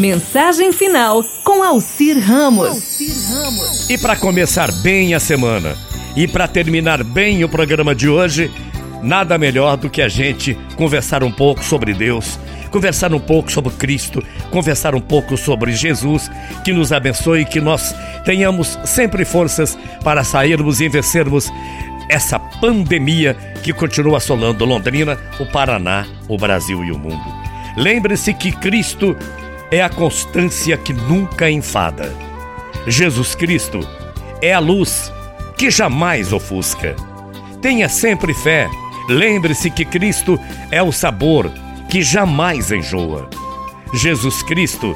Mensagem final com Alcir Ramos. E para começar bem a semana e para terminar bem o programa de hoje, nada melhor do que a gente conversar um pouco sobre Deus, conversar um pouco sobre Cristo, conversar um pouco sobre Jesus, que nos abençoe e que nós tenhamos sempre forças para sairmos e vencermos essa pandemia que continua assolando Londrina, o Paraná, o Brasil e o mundo. Lembre-se que Cristo é a constância que nunca enfada. Jesus Cristo é a luz que jamais ofusca. Tenha sempre fé. Lembre-se que Cristo é o sabor que jamais enjoa. Jesus Cristo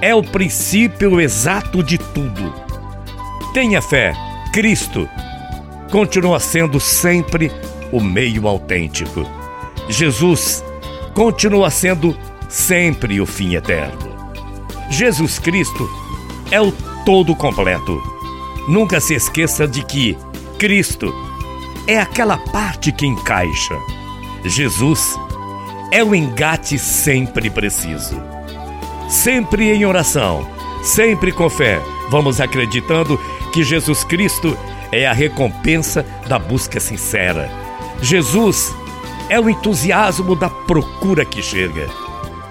é o princípio exato de tudo. Tenha fé. Cristo continua sendo sempre o meio autêntico. Jesus continua sendo sempre o fim eterno. Jesus Cristo é o todo completo. Nunca se esqueça de que Cristo é aquela parte que encaixa. Jesus é o engate sempre preciso. Sempre em oração, sempre com fé, vamos acreditando que Jesus Cristo é a recompensa da busca sincera. Jesus é o entusiasmo da procura que chega.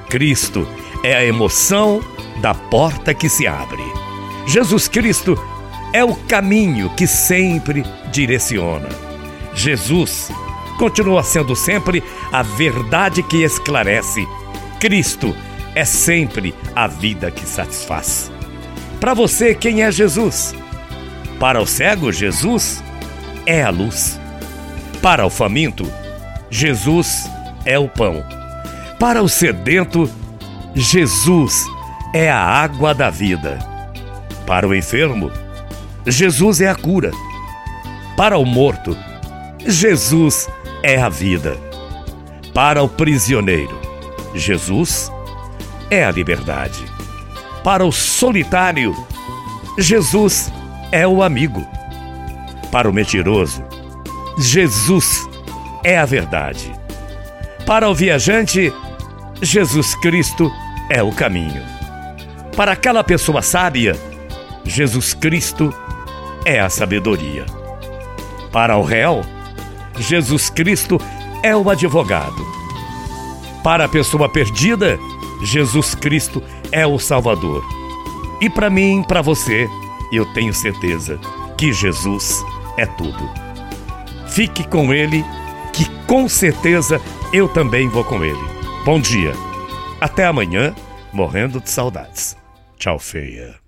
Cristo é a emoção da porta que se abre. Jesus Cristo é o caminho que sempre direciona. Jesus continua sendo sempre a verdade que esclarece. Cristo é sempre a vida que satisfaz. Para você, quem é Jesus? Para o cego, Jesus é a luz. Para o faminto, Jesus é o pão. Para o sedento, Jesus é a água da vida. Para o enfermo, Jesus é a cura. Para o morto, Jesus é a vida. Para o prisioneiro, Jesus é a liberdade. Para o solitário, Jesus é o amigo. Para o mentiroso, Jesus é a verdade. Para o viajante, Jesus Cristo é o caminho. Para aquela pessoa sábia, Jesus Cristo é a sabedoria. Para o réu, Jesus Cristo é o advogado. Para a pessoa perdida, Jesus Cristo é o Salvador. E para mim, para você, eu tenho certeza que Jesus é tudo. Fique com Ele, que com certeza eu também vou com Ele. Bom dia. Até amanhã, morrendo de saudades. Tchau, feia.